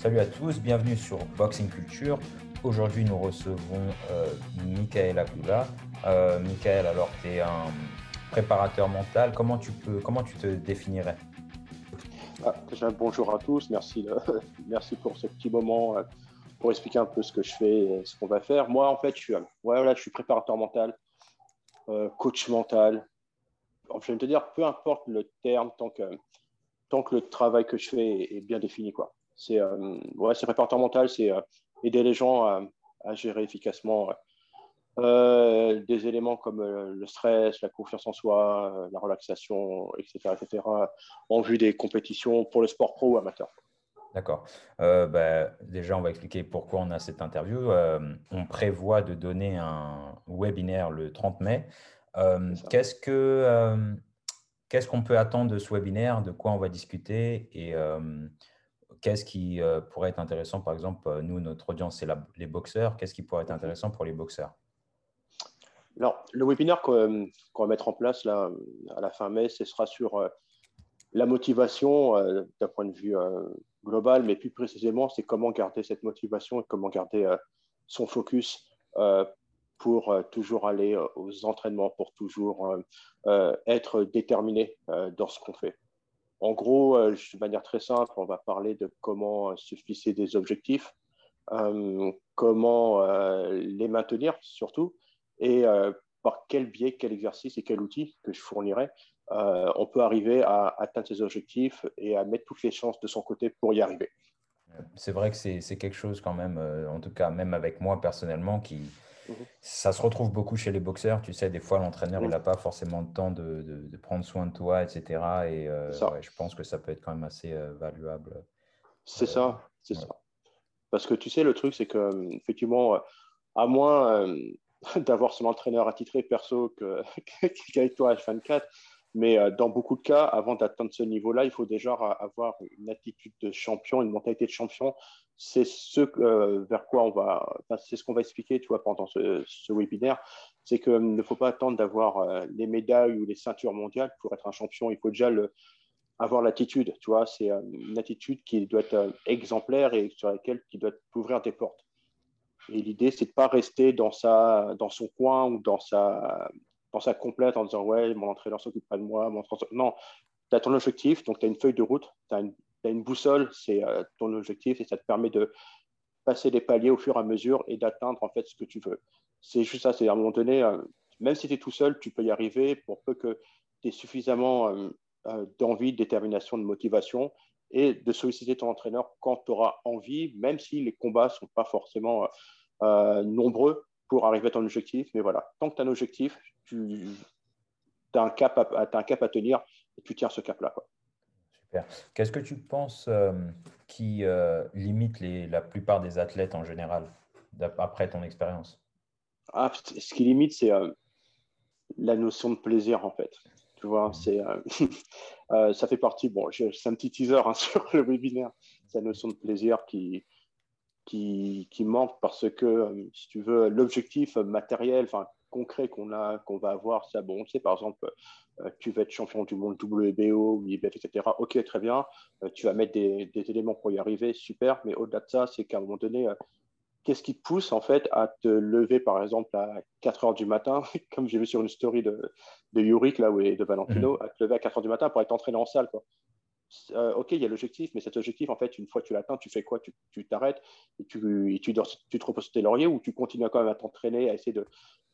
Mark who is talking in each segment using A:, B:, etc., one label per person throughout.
A: Salut à tous, bienvenue sur Boxing Culture. Aujourd'hui, nous recevons euh, Michael Abdullah. Euh, Michael, alors tu es un préparateur mental. Comment tu, peux, comment tu te définirais?
B: Ah, bonjour à tous. Merci, euh, pour ce petit moment euh, pour expliquer un peu ce que je fais et ce qu'on va faire. Moi, en fait, je suis, voilà, je suis préparateur mental, coach mental. Je vais te dire, peu importe le terme, tant que, tant le travail que je fais est, bien défini. C'est euh, ouais, préparateur mental, c'est euh, aider les gens à, gérer efficacement euh, des éléments comme le stress, la confiance en soi, la relaxation, etc., etc., en vue des compétitions pour le sport pro ou amateur.
A: D'accord. Bah, déjà, on va expliquer pourquoi on a cette interview. on prévoit de donner un webinaire le 30 mai. Qu'est-ce que qu'est-ce qu'on peut attendre de ce webinaire? De quoi on va discuter? Et qu'est-ce qui euh, pourrait être intéressant, par exemple, euh, nous, notre audience, c'est les boxeurs. Qu'est-ce qui pourrait être intéressant pour les boxeurs?
B: Alors, le webinaire qu'on va mettre en place là, à la fin mai, ce sera sur euh, la motivation d'un point de vue global, mais plus précisément, c'est comment garder cette motivation et comment garder son focus pour toujours aller aux entraînements, pour toujours être déterminé dans ce qu'on fait. En gros, euh, de manière très simple, on va parler de comment euh, se fixer des objectifs, euh, comment les maintenir surtout, et par quel biais, quel exercice et quel outil que je fournirai, on peut arriver à atteindre ses objectifs et à mettre toutes les chances de son côté pour y arriver.
A: C'est vrai que c'est quelque chose quand même, en tout cas même avec moi personnellement, qui, Ça se retrouve beaucoup chez les boxeurs. Tu sais, des fois, l'entraîneur, il n'a pas forcément le temps de, prendre soin de toi, etc. Et euh, je pense que ça peut être quand même assez euh, valuable.
B: C'est ça, euh, c'est ça. Parce que tu sais, le truc, c'est que, effectivement, à moins d'avoir son entraîneur attitré perso qu'avec toi H24, mais dans beaucoup de cas, avant d'atteindre ce niveau-là, il faut déjà avoir une attitude de champion, une mentalité de champion c'est ce euh, vers quoi on va, c'est ce qu'on va expliquer, tu vois, pendant ce, webinaire, c'est qu'il ne faut pas attendre d'avoir euh, les médailles ou les ceintures mondiales pour être un champion. Il faut déjà avoir l'attitude, tu vois, c'est euh, une attitude qui doit être exemplaire et sur laquelle qui doit ouvrir des portes. Et l'idée, c'est de pas rester dans sa, dans son coin ou dans sa, dans sa complète en disant ouais, mon entraîneur s'occupe pas de moi, mon non, tu as ton objectif, donc tu as une feuille de route, tu as as une boussole, c'est euh, ton objectif et ça te permet de passer des paliers au fur et à mesure et d'atteindre en fait ce que tu veux. C'est juste ça, c'est à un moment donné, euh, même si tu es tout seul, tu peux y arriver pour peu que tu aies suffisamment euh, d'envie, de détermination, de motivation et de solliciter ton entraîneur quand tu auras envie, même si les combats ne sont pas forcément nombreux pour arriver à ton objectif. Mais voilà, tant que tu as un objectif, tu as, un cap à, un cap à tenir et tu tiens ce cap-là.
A: Qu'est-ce que tu penses euh, qui euh, limite les, la plupart des athlètes en général, après ton expérience?
B: Ah, Ce qui limite, c'est euh, la notion de plaisir, en fait. Tu vois, mmh. c'est, ça fait partie, bon, c'est un petit teaser hein, sur le webinaire, c'est la notion de plaisir qui, qui, qui manque parce que, si tu veux, l'objectif matériel, enfin, concret qu'on a, qu'on va avoir, c'est bon, tu sais, par exemple, euh, tu vas être champion du monde WBO, IBF, etc. Ok, très bien. Euh, tu vas mettre des, éléments pour y arriver, super. Mais au-delà de ça, c'est qu'à un moment donné, euh, qu'est-ce qui te pousse en fait à te lever, par exemple, à 4 heures du matin, comme j'ai vu sur une story de, de Yurik, là, et de Valentino, mmh. à te lever à 4 heures du matin pour être entraîné en salle, quoi. Ok, il y a l'objectif, mais cet objectif, en fait, une fois que tu l'atteins, tu fais quoi? Tu t'arrêtes et, tu, et tu, te reposes tes lauriers ou tu continues quand même à t'entraîner, à essayer de,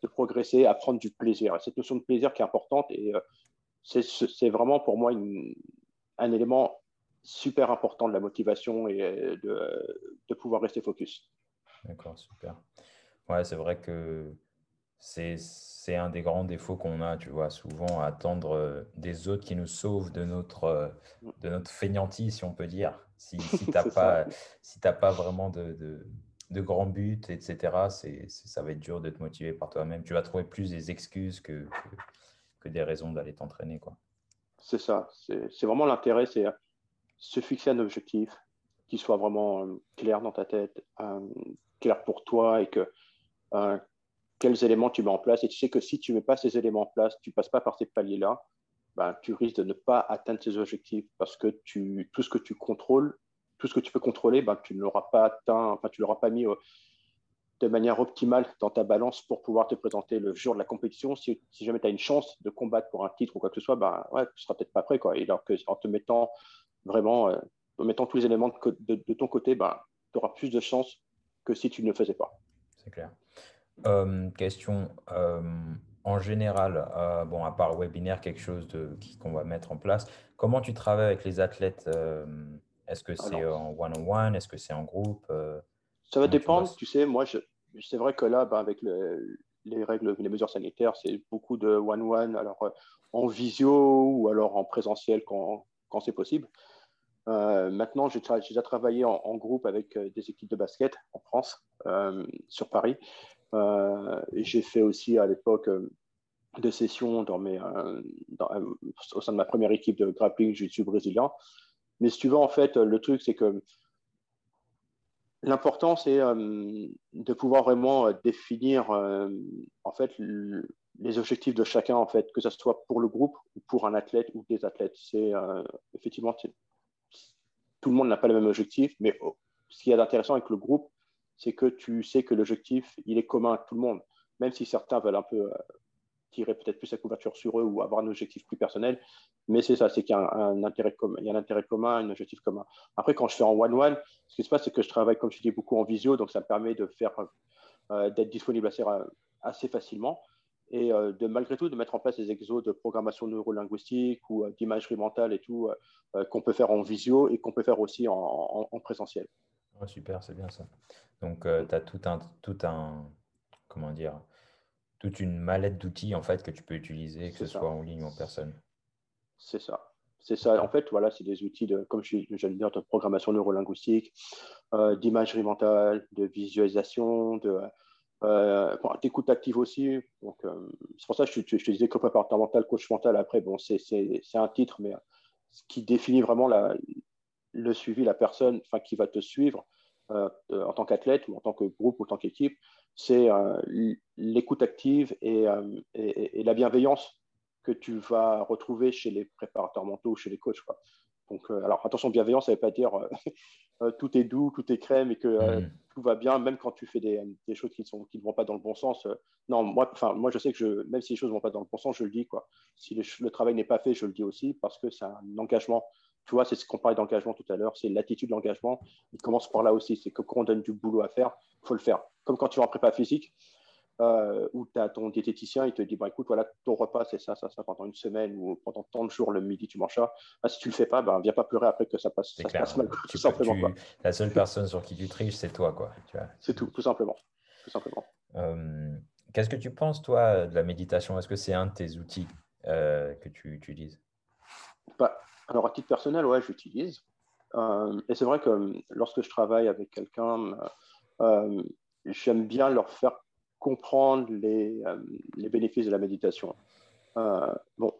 B: de progresser, à prendre du plaisir. Cette notion de plaisir qui est importante et euh, c'est vraiment pour moi un élément super important de la motivation et euh, de, de pouvoir rester focus.
A: D'accord, super. Ouais, c'est vrai que c'est un des grands défauts qu'on a, tu vois, souvent attendre euh, des autres qui nous sauvent de notre, de notre fainéantise, si on peut dire. Si, si tu n'as pas, si pas vraiment de de grands buts, etc., c'est, ça va être dur de te motiver par toi-même. Tu vas trouver plus des excuses que, que, des raisons d'aller t'entraîner.
B: C'est ça. C'est, vraiment l'intérêt, c'est se fixer un objectif qui soit vraiment euh, clair dans ta tête, euh, clair pour toi et que euh, quels éléments tu mets en place. Et tu sais que si tu ne mets pas ces éléments en place, tu ne passes pas par ces paliers-là, ben, tu risques de ne pas atteindre ces objectifs parce que tout ce que tu contrôles, tout ce que tu peux contrôler, ben, tu ne l'auras pas atteint, enfin, tu l'auras pas mis de manière optimale dans ta balance pour pouvoir te présenter le jour de la compétition. Si, jamais tu as une chance de combattre pour un titre ou quoi que ce soit, ben, ouais, tu ne seras peut-être pas prêt. Quoi. Et alors que, en te mettant vraiment, euh, mettant tous les éléments de, ton côté, ben, tu auras plus de chances que si tu ne le faisais pas.
A: C'est clair. Euh, question. Euh, en général, bon, à part webinaire, quelque chose qu'on va mettre en place, comment tu travailles avec les athlètes Est-ce que c'est en one-on-one? Est-ce que c'est en groupe?
B: Ça va dépendre, tu, sais, moi, c'est vrai que là, ben, avec les règles, les mesures sanitaires, c'est beaucoup de one-one, alors euh, en visio ou alors en présentiel quand, quand c'est possible. Euh, maintenant, j'ai déjà travaillé en, groupe avec euh, des équipes de basket en France, sur Paris. Et j'ai fait aussi à l'époque des sessions dans mes, au sein de ma première équipe de grappling jiu-jitsu brésilien. Mais si tu veux, en fait, le truc, c'est que L'important, c'est euh, de pouvoir vraiment euh, définir euh, en fait les objectifs de chacun, en fait, que ce soit pour le groupe ou pour un athlète ou des athlètes. C'est effectivement tout le monde n'a pas le même objectif, mais oh, ce qui est intéressant avec le groupe, c'est que tu sais que l'objectif il est commun à tout le monde, même si certains veulent un peu tirer peut-être plus la couverture sur eux ou avoir un objectif plus personnel. Mais c'est ça, c'est qu'il y a un, intérêt commun, un objectif commun. Après, quand je fais en one-one, ce qui se passe, c'est que je travaille, comme je dis, beaucoup en visio, donc ça me permet de faire, euh, d'être disponible assez, assez facilement et euh, de malgré tout de mettre en place des exos de programmation neurolinguistique ou euh, d'imagerie mentale et tout qu'on peut faire en visio et qu'on peut faire aussi en, présentiel.
A: Super, c'est bien ça. Donc, tu as tout un, tout un, comment dire, toute une mallette d'outils en fait que tu peux utiliser, que ce soit en ligne ou en personne.
B: C'est ça. C'est ça. En fait, voilà, c'est des outils de, comme je j'allais dire, de programmation neurolinguistique, euh, d'imagerie mentale, de visualisation, de euh, d'écoute active aussi. Donc, euh, c'est pour ça que je, te disais que préparateur mental, coach mental. Après, bon, c'est un titre, mais ce qui définit vraiment la, le suivi, la personne, qui va te suivre en tant qu'athlète ou en tant que groupe ou en tant qu'équipe, c'est euh, l'écoute active euh, et, et, la bienveillance que tu vas retrouver chez les préparateurs mentaux ou chez les coachs. Donc, euh, alors attention, bienveillance, ça ne veut pas dire tout est doux, tout est crème et que mm. tout va bien, même quand tu fais des, des choses qui, sont, qui ne vont pas dans le bon sens. non, moi, moi, je sais que je, même si les choses ne vont pas dans le bon sens, je le dis. Quoi. Si le, travail n'est pas fait, je le dis aussi parce que c'est un engagement. Tu vois, c'est ce qu'on parlait d'engagement tout à l'heure, c'est l'attitude de l'engagement. Il commence par là aussi. C'est que quand on donne du boulot à faire, il faut le faire comme quand tu vas en prépa physique, euh, où tu as ton diététicien, il te dit bah, écoute, voilà, ton repas, c'est ça, ça, ça, pendant une semaine ou pendant tant de jours, le midi, tu manges ça. Ah, si tu le fais pas, ben, viens pas pleurer après que ça passe, ça passe mal.
A: tout simplement. La seule personne sur qui tu triches, c'est toi. quoi.
B: C'est tout, tout simplement. Tout simplement.
A: Euh, qu'est-ce que tu penses, toi, de la méditation? Est-ce que c'est un de tes outils euh, que tu utilises?
B: Bah, Alors, à titre personnel, ouais, j'utilise. et c'est vrai que lorsque je travaille avec quelqu'un, j'aime bien leur faire comprendre les, euh, bénéfices de la méditation. Euh, bon,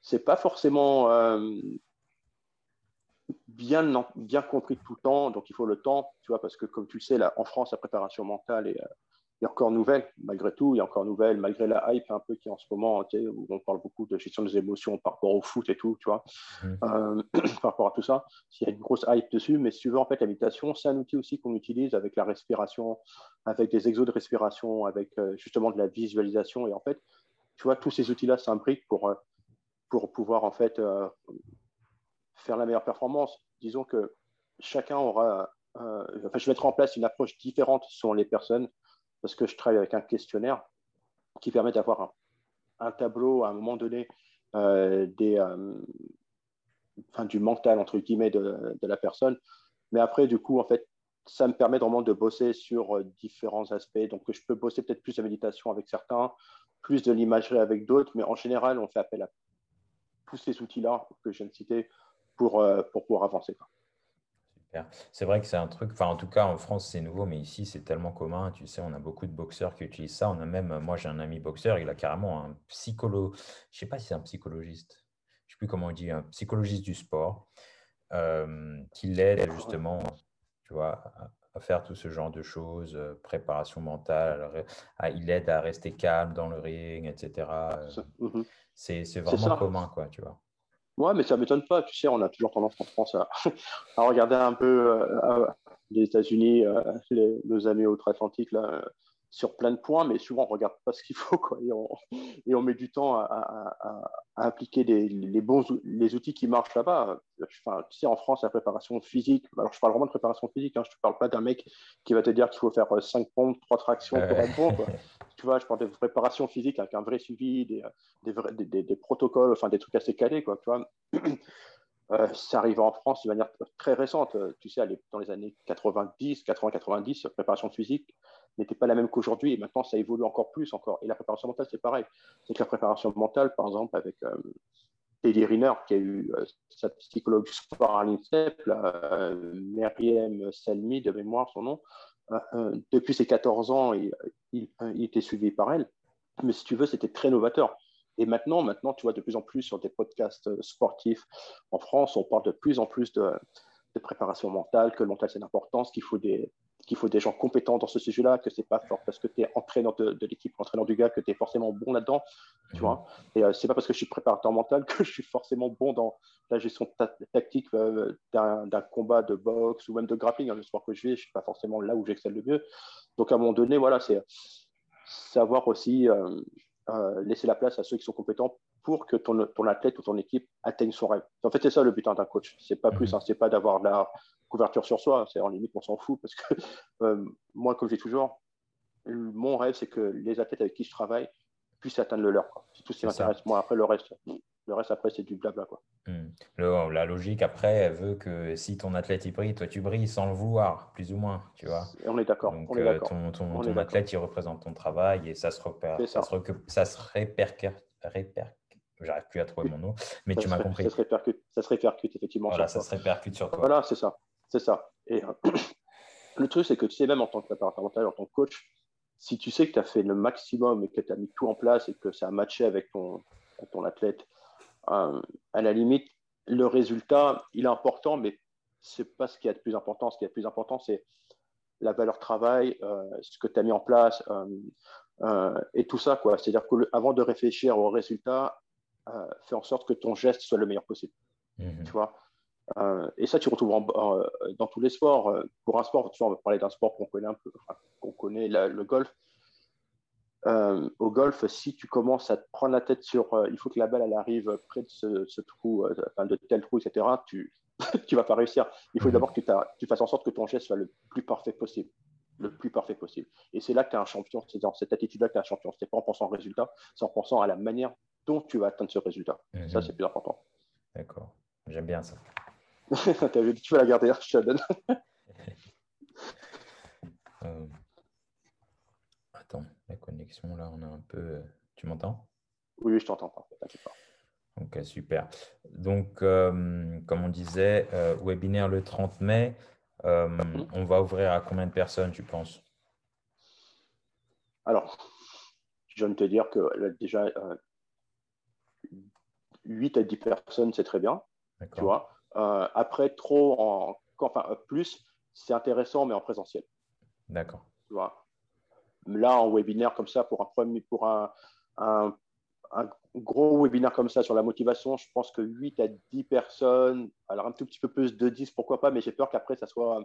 B: c'est pas forcément euh, bien, bien compris tout le temps, donc il faut le temps, tu vois, parce que comme tu le sais, là, en France, la préparation mentale est, il y a encore nouvelle, malgré tout, il y a encore nouvelle, malgré la hype un peu qui est en ce moment, où on parle beaucoup de gestion des émotions par rapport au foot et tout, tu vois, mmh. euh, par rapport à tout ça. Il y a une grosse hype dessus, mais si tu veux, en fait, la méditation, c'est un outil aussi qu'on utilise avec la respiration, avec des exos de respiration, avec euh, justement de la visualisation. Et en fait, tu vois, tous ces outils-là s'imbriquent pour, euh, pour pouvoir, en fait, faire la meilleure performance. Disons que chacun aura, enfin, je mettrai en place une approche différente selon les personnes parce que je travaille avec un questionnaire qui permet d'avoir un, tableau à un moment donné euh, euh, du mental, entre guillemets, de, de, la personne. Mais après, du coup, en fait, ça me permet vraiment de bosser sur euh, différents aspects. Donc, je peux bosser peut-être plus de méditation avec certains, plus de l'imagerie avec d'autres, mais en général, on fait appel à tous ces outils-là que je viens de citer pour, pour pouvoir avancer.
A: C'est vrai que c'est un truc, enfin en tout cas en France c'est nouveau, mais ici c'est tellement commun. Tu sais, on a beaucoup de boxeurs qui utilisent ça. On a même, moi j'ai un ami boxeur, il a carrément un psychologue, je sais pas si c'est un psychologiste, je sais plus comment on dit, un psychologiste du sport, euh, qui l'aide justement, tu vois, à, faire tout ce genre de choses, euh, préparation mentale, il aide à rester calme dans le ring, etc. Mmh c'est vraiment commun, quoi, tu vois.
B: Ouais, mais ça ne m'étonne pas. Tu sais, on a toujours tendance en France à, regarder un peu les États-Unis, nos amis outre-Atlantique, là, sur plein de points, mais souvent on ne regarde pas ce qu'il faut quoi, et, on, et, on, met du temps à, à, à appliquer les, les, bons les outils qui marchent là-bas. Enfin, tu sais, en France, la préparation physique, alors je parle vraiment de préparation physique, hein, je ne parle pas d'un mec qui va te dire qu'il faut faire 5 euh, pompes, 3 tractions pour être bon. Quoi. tu vois, je parle de préparation physique avec un vrai suivi, des, des, des, des protocoles, enfin des trucs assez calés. Quoi, tu vois. Euh, ça arrive en France de manière très récente. Tu sais, dans les années 90, 80-90, la préparation physique, n'était pas la même qu'aujourd'hui. Et maintenant, ça évolue encore plus encore. Et la préparation mentale, c'est pareil. C'est que la préparation mentale, par exemple, avec euh, Teddy Riner, qui a eu euh, sa psychologue sport à l'INSEP, euh, Salmi, de mémoire son nom, euh, depuis ses 14 ans, il, était suivi par elle. Mais si tu veux, c'était très novateur. Et maintenant, maintenant, tu vois de plus en plus sur des podcasts sportifs en France, on parle de plus en plus de, préparation mentale, que le mental c'est d'importance, qu'il faut des, qu'il faut des gens compétents dans ce sujet-là, que c'est pas fort parce que tu es entraîneur de, l'équipe, entraîneur du gars, que tu es forcément bon là-dedans, tu vois. Et euh, c'est pas parce que je suis préparateur mental que je suis forcément bon dans la gestion tactique euh, d'un combat de boxe ou même de grappling. Hein, le sport que je fais, je suis pas forcément là où j'excelle le mieux. Donc à un moment donné, voilà, c'est savoir aussi euh, laisser la place à ceux qui sont compétents pour que ton, ton athlète ou ton équipe atteigne son rêve. En fait, c'est ça le but hein, d'un coach. C'est pas plus, mhm. hein, c'est pas d'avoir la couverture sur soi. C'est en limite, on s'en fout parce que euh, moi, comme je dis toujours, mon rêve, c'est que les athlètes avec qui je travaille puissent atteindre le leur. C'est tout ce qui m'intéresse. Moi, après, le reste, le reste, après, c'est du blabla. Quoi.
A: Hmm. la logique, après, elle veut que si ton athlète il brille, toi tu brilles sans le vouloir, plus ou moins, tu vois.
B: on est d'accord.
A: Donc, euh, ton, ton, ton athlète, il représente ton travail et ça se, repère, ça. se, ça se répercute. J'arrive plus à trouver mon nom, mais tu m'as compris.
B: Ça se répercute, ça se répercute effectivement.
A: Voilà, ça se répercute sur toi.
B: Voilà, c'est ça. C'est ça. Et euh, le truc, c'est que tu sais, même en tant que préparateur mental, en tant que coach, si tu sais que tu as fait le maximum et que tu as mis tout en place et que ça a matché avec ton, ton athlète, euh, à la limite, le résultat, il est important, mais ce n'est pas ce qui est le plus important. Ce qui est le plus important, c'est la valeur travail, euh, ce que tu as mis en place et tout ça. C'est-à-dire qu'avant de réfléchir au résultat, fais en sorte que ton geste soit le meilleur possible. Mmh tu vois? Euh, et ça, tu retrouves dans tous les sports. Euh, pour un sport, tu vois, on va parler d'un sport qu'on connaît un peu, qu'on connaît, le golf. Euh, au golf, si tu commences à te prendre la tête sur il faut que la balle elle arrive près de ce, trou, enfin, de tel trou, etc., tu ne vas pas réussir. Il faut mhm. d'abord que tu fasses en sorte que ton geste soit le plus parfait possible. Le plus parfait possible. Et c'est là que tu es un champion. C'est dans cette attitude-là que tu es un champion. Ce n'est pas en pensant au résultat, c'est en pensant à la manière dont tu vas atteindre ce résultat. Ça, mhm. c'est plus important.
A: D'accord. J'aime bien ça.
B: tu vas la garder, je te la donne.
A: Euh, attends, la connexion là, on a un peu. Euh, tu m'entends?
B: Oui, je t'entends pas.
A: Ok, super. Donc, euh, comme on disait, webinaire le 30 mai. On va ouvrir à combien de personnes, tu penses?
B: Alors, je viens de te dire que déjà, 8 à 10 personnes, c'est très bien. Tu vois euh, après, trop en, enfin, plus, c'est intéressant, mais en présentiel.
A: D'accord.
B: Là, en webinaire comme ça, pour un premier, pour un, un, gros webinaire comme ça sur la motivation, je pense que 8 à 10 personnes, alors un tout petit peu plus de 10, pourquoi pas, mais j'ai peur qu'après, ça soit,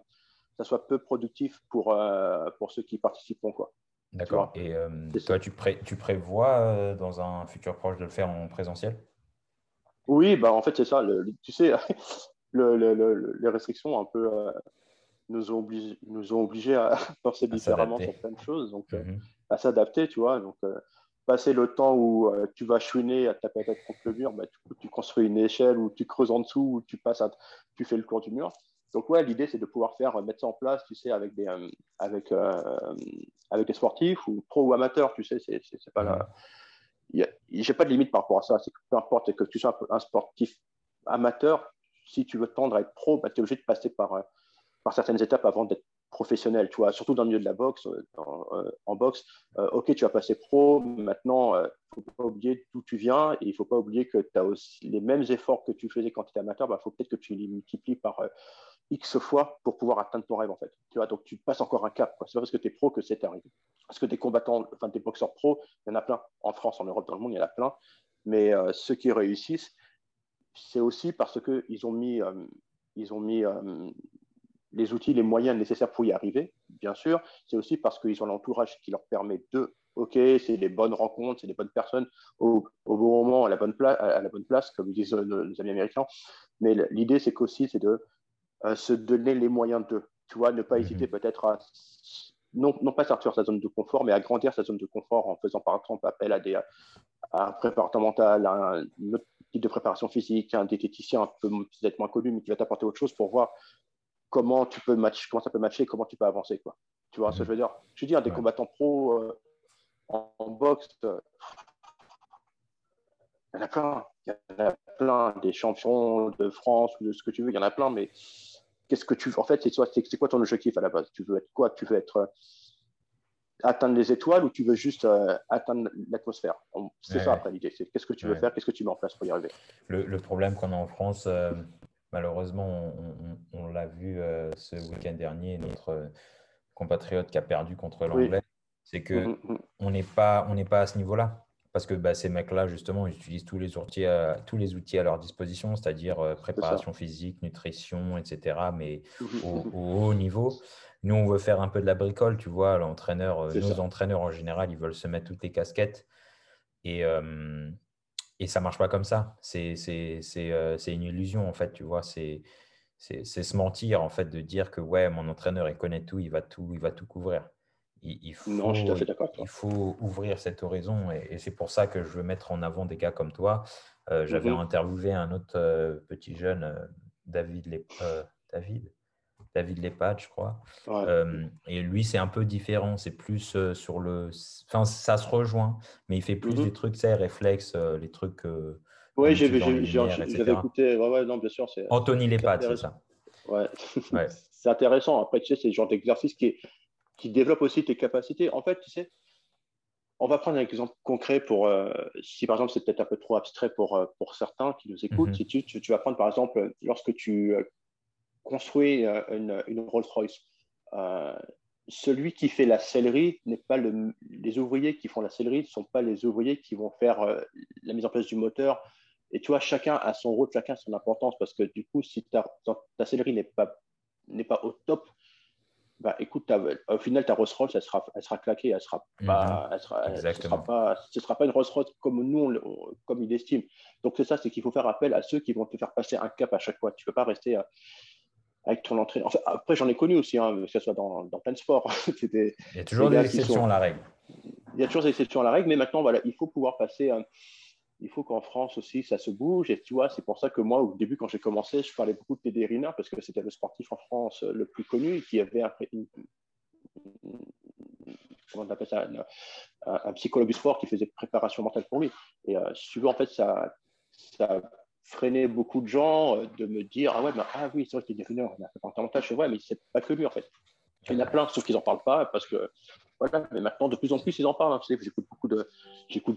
B: ça soit peu productif pour, euh, pour ceux qui participeront. Quoi.
A: D'accord. Et euh, toi, tu, pré tu prévois dans un futur proche de le faire en présentiel?
B: Oui, bah, en fait, c'est ça. tu sais, les restrictions un peu euh, nous, ont obligés, nous ont obligés à penser différemment sur plein de choses, donc euh, mhm. à s'adapter, tu vois. Donc, euh, passer le temps où tu vas chouiner à taper la tête contre le mur, bah, tu construis une échelle ou tu creuses en dessous ou tu, passes tu fais le cours du mur. Donc, ouais, l'idée, c'est de pouvoir faire, mettre ça en place, tu sais, avec des, avec, avec des sportifs ou pro ou amateurs, tu sais, c'est pas la j'ai pas de limite par rapport à ça. C'est peu importe que tu sois un sportif amateur, si tu veux tendre à être pro, bah, tu es obligé de passer par, euh, par certaines étapes avant d'être professionnel, tu vois, surtout dans le milieu de la boxe, euh, euh, en boxe, ok, tu vas passer pro, maintenant, il ne faut pas oublier d'où tu viens et il ne faut pas oublier que tu as aussi les mêmes efforts que tu faisais quand tu étais amateur, il bah, faut peut-être que tu les multiplies par X fois pour pouvoir atteindre ton rêve, en fait. Tu vois, donc tu passes encore un cap. Ce n'est pas parce que tu es pro que c'est arrivé. Parce que des combattants, enfin des boxeurs pro, il y en a plein. En France, en Europe, dans le monde, il y en a plein. Mais euh, ceux qui réussissent, c'est aussi parce qu'ils ont mis, ils ont mis les outils, les moyens nécessaires pour y arriver, bien sûr. C'est aussi parce qu'ils ont l'entourage qui leur permet de, OK, c'est des bonnes rencontres, c'est des bonnes personnes au, bon moment, à la bonne, place, à la bonne place, comme disent nos amis américains. Mais l'idée, c'est qu'aussi, c'est de euh, se donner les moyens de, tu vois, ne pas mhm. hésiter peut-être à, non, non pas sortir sa zone de confort, mais à grandir sa zone de confort en faisant par exemple appel à des à un préparateur mental, à un autre type de préparation physique, à un diététicien un peu peut-être moins connu, mais qui va t'apporter autre chose pour voir comment tu peux match, comment ça peut matcher, comment tu peux avancer, quoi. Tu vois ce que je veux dire? Je dis, un des combattants pro euh, en, boxe, euh, il y en a plein. Il y en a plein, des champions de France ou de ce que tu veux, il y en a plein, mais qu'est-ce que tu veux? En fait, c'est quoi ton objectif à la base? Tu veux être quoi? Tu veux être euh, atteindre les étoiles ou tu veux juste atteindre l'atmosphère? C'est ça après l'idée. C'est qu'est-ce que tu veux faire? Qu'est-ce que tu mets en place pour y arriver?
A: Le, le problème qu'on a en France, Malheureusement, on, l'a vu euh, ce week-end dernier, notre euh, compatriote qui a perdu contre l'anglais, c'est que mm, mm, mm. on n'est pas, on pas à ce niveau-là. Parce que bah, ces mecs-là, justement, ils utilisent tous les outils à, tous les outils à leur disposition, c'est-à-dire euh, préparation physique, nutrition, etc., mais au, haut niveau. Nous, on veut faire un peu de la bricole, tu vois. L'entraîneur, nos entraîneurs, en général, ils veulent se mettre toutes les casquettes. Et, et ça marche pas comme ça. C'est euh, une illusion, en fait, tu vois. C'est se mentir, en fait, de dire que, ouais, mon entraîneur, il connaît tout, il va tout, il va tout couvrir. Il, faut,
B: non, je suis tout à fait d'accord.
A: Il faut ouvrir cette horizon et, c'est pour ça que je veux mettre en avant des gars comme toi. Euh, j'avais mmh interviewé un autre euh, petit jeune, David, David David Lepad, je crois. Euh, et lui, c'est un peu différent. C'est plus euh, sur le. Enfin, ça se rejoint, mais il fait plus des mhm. trucs, ça, réflexes, euh, les trucs.
B: oui, j'ai écouté. Ouais, ouais, non, bien sûr.
A: Anthony Lepad, c'est ça.
B: Ouais. c'est intéressant. Après, tu sais, c'est le genre d'exercice qui, qui développe aussi tes capacités. En fait, tu sais, on va prendre un exemple concret pour, si par exemple c'est peut-être un peu trop abstrait pour, pour certains qui nous écoutent, mhm. si tu, tu, vas prendre par exemple, lorsque tu construit euh, une, Rolls-Royce. Euh, celui qui fait la sellerie n'est pas le, les ouvriers qui font la sellerie ne sont pas les ouvriers qui vont faire euh, la mise en place du moteur. Et tu vois, chacun a son rôle, chacun a son importance parce que du coup, si ta, ta sellerie n'est pas, n'est pas au top, bah, écoute, au final, ta Rolls-Royce, elle sera, elle sera claquée, elle sera pas, mhm. sera, ce sera pas, ce sera pas une Rolls-Royce comme nous, comme il estime. Donc c'est ça, c'est qu'il faut faire appel à ceux qui vont te faire passer un cap à chaque fois. Tu peux pas rester avec ton entraîneur. après, j'en ai connu aussi, hein, que ce soit dans, dans plein de sports.
A: il y a toujours des, exceptions à la règle.
B: Il y a toujours des exceptions à la règle, mais maintenant, voilà, il faut pouvoir passer. il faut qu'en France aussi, ça se bouge. Et tu vois, c'est pour ça que moi, au début, quand j'ai commencé, je parlais beaucoup de Teddy Riner parce que c'était le sportif en France le plus connu qui avait un, comment on appelle ça, un, psychologue du sport qui faisait préparation mentale pour lui. Et euh, si tu veux, en fait, ça, ça freiner beaucoup de gens euh, de me dire Ah ouais, bah, ah oui, c'est vrai qu'il est devenu on a fait mental. Je fais Ouais, mais c'est pas que lui en fait. Il y en a plein, sauf qu'ils n'en parlent pas parce que voilà, mais maintenant de plus en plus ils en parlent. Hein. j'écoute beaucoup de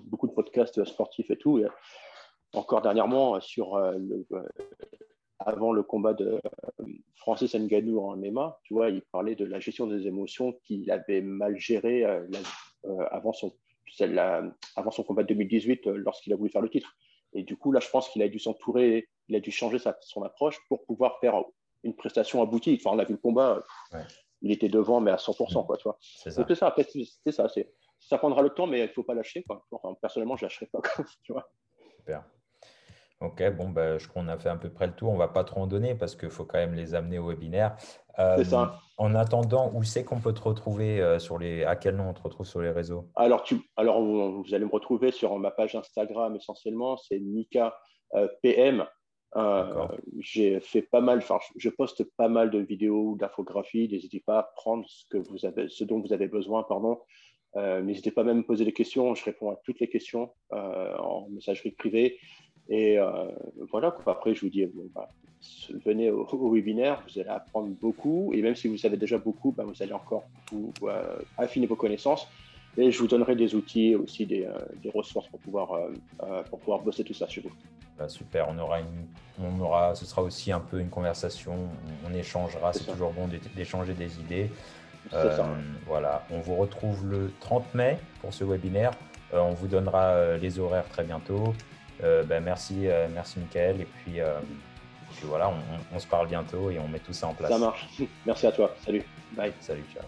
B: beaucoup de podcasts sportifs et tout. Et encore dernièrement sur euh, euh, avant le combat de Francis Ngannou en MMA, tu vois, il parlait de la gestion des émotions qu'il avait mal géré avant son avant son combat de 2018 lorsqu'il a voulu faire le titre. Et du coup, là, je pense qu'il a dû s'entourer, il a dû changer sa, son approche pour pouvoir faire une prestation aboutie. Enfin, on a vu le combat, il était devant, mais à 100%, quoi, tu vois. C'est ça. ça. Après, c'est ça. Ça prendra le temps, mais il ne faut pas lâcher, quoi. personnellement, je ne lâcherai pas, tu vois.
A: Super. Ok, bon, ben, je crois qu'on a fait à peu près le tour. On ne va pas trop en donner parce qu'il faut quand même les amener au webinaire.
B: Ça. Euh,
A: en attendant, où c'est qu'on peut te retrouver euh, sur les, à quel nom on te retrouve sur les réseaux?
B: Alors, tu, alors vous allez me retrouver sur ma page Instagram essentiellement, c'est Nika euh, PM. J'ai fait pas mal, enfin, je poste pas mal de vidéos, d'infographies. N'hésitez pas à prendre ce que vous avez, ce dont vous avez besoin, pardon. N'hésitez pas même à me poser des questions. Je réponds à toutes les questions en messagerie privée. Et euh, voilà, après, je vous dis, bah, venez au, webinaire, vous allez apprendre beaucoup. Et même si vous savez déjà beaucoup, bah, vous allez encore vous, euh, affiner vos connaissances. Et je vous donnerai des outils aussi, des, euh, des ressources pour pouvoir, pour pouvoir bosser tout ça chez vous.
A: Bah, super, on aura, une, on aura, ce sera aussi un peu une conversation, on, échangera, c'est toujours bon d'échanger des idées. Voilà, on vous retrouve le 30 mai pour ce webinaire. on vous donnera les horaires très bientôt. Ben, merci, merci Michael. Et puis, puis voilà, on, on, se parle bientôt et on met tout ça en place.
B: Ça marche. Merci à toi. Salut.
A: Bye. Salut, ciao.